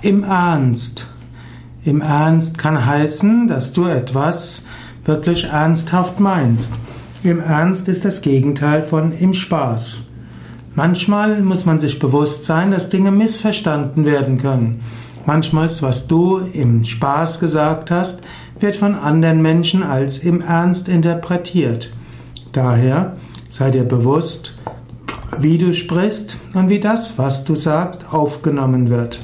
Im Ernst. Im Ernst kann heißen, dass du etwas wirklich ernsthaft meinst. Im Ernst ist das Gegenteil von im Spaß. Manchmal muss man sich bewusst sein, dass Dinge missverstanden werden können. Manchmal ist, was du im Spaß gesagt hast, wird von anderen Menschen als im Ernst interpretiert. Daher sei dir bewusst, wie du sprichst und wie das, was du sagst, aufgenommen wird.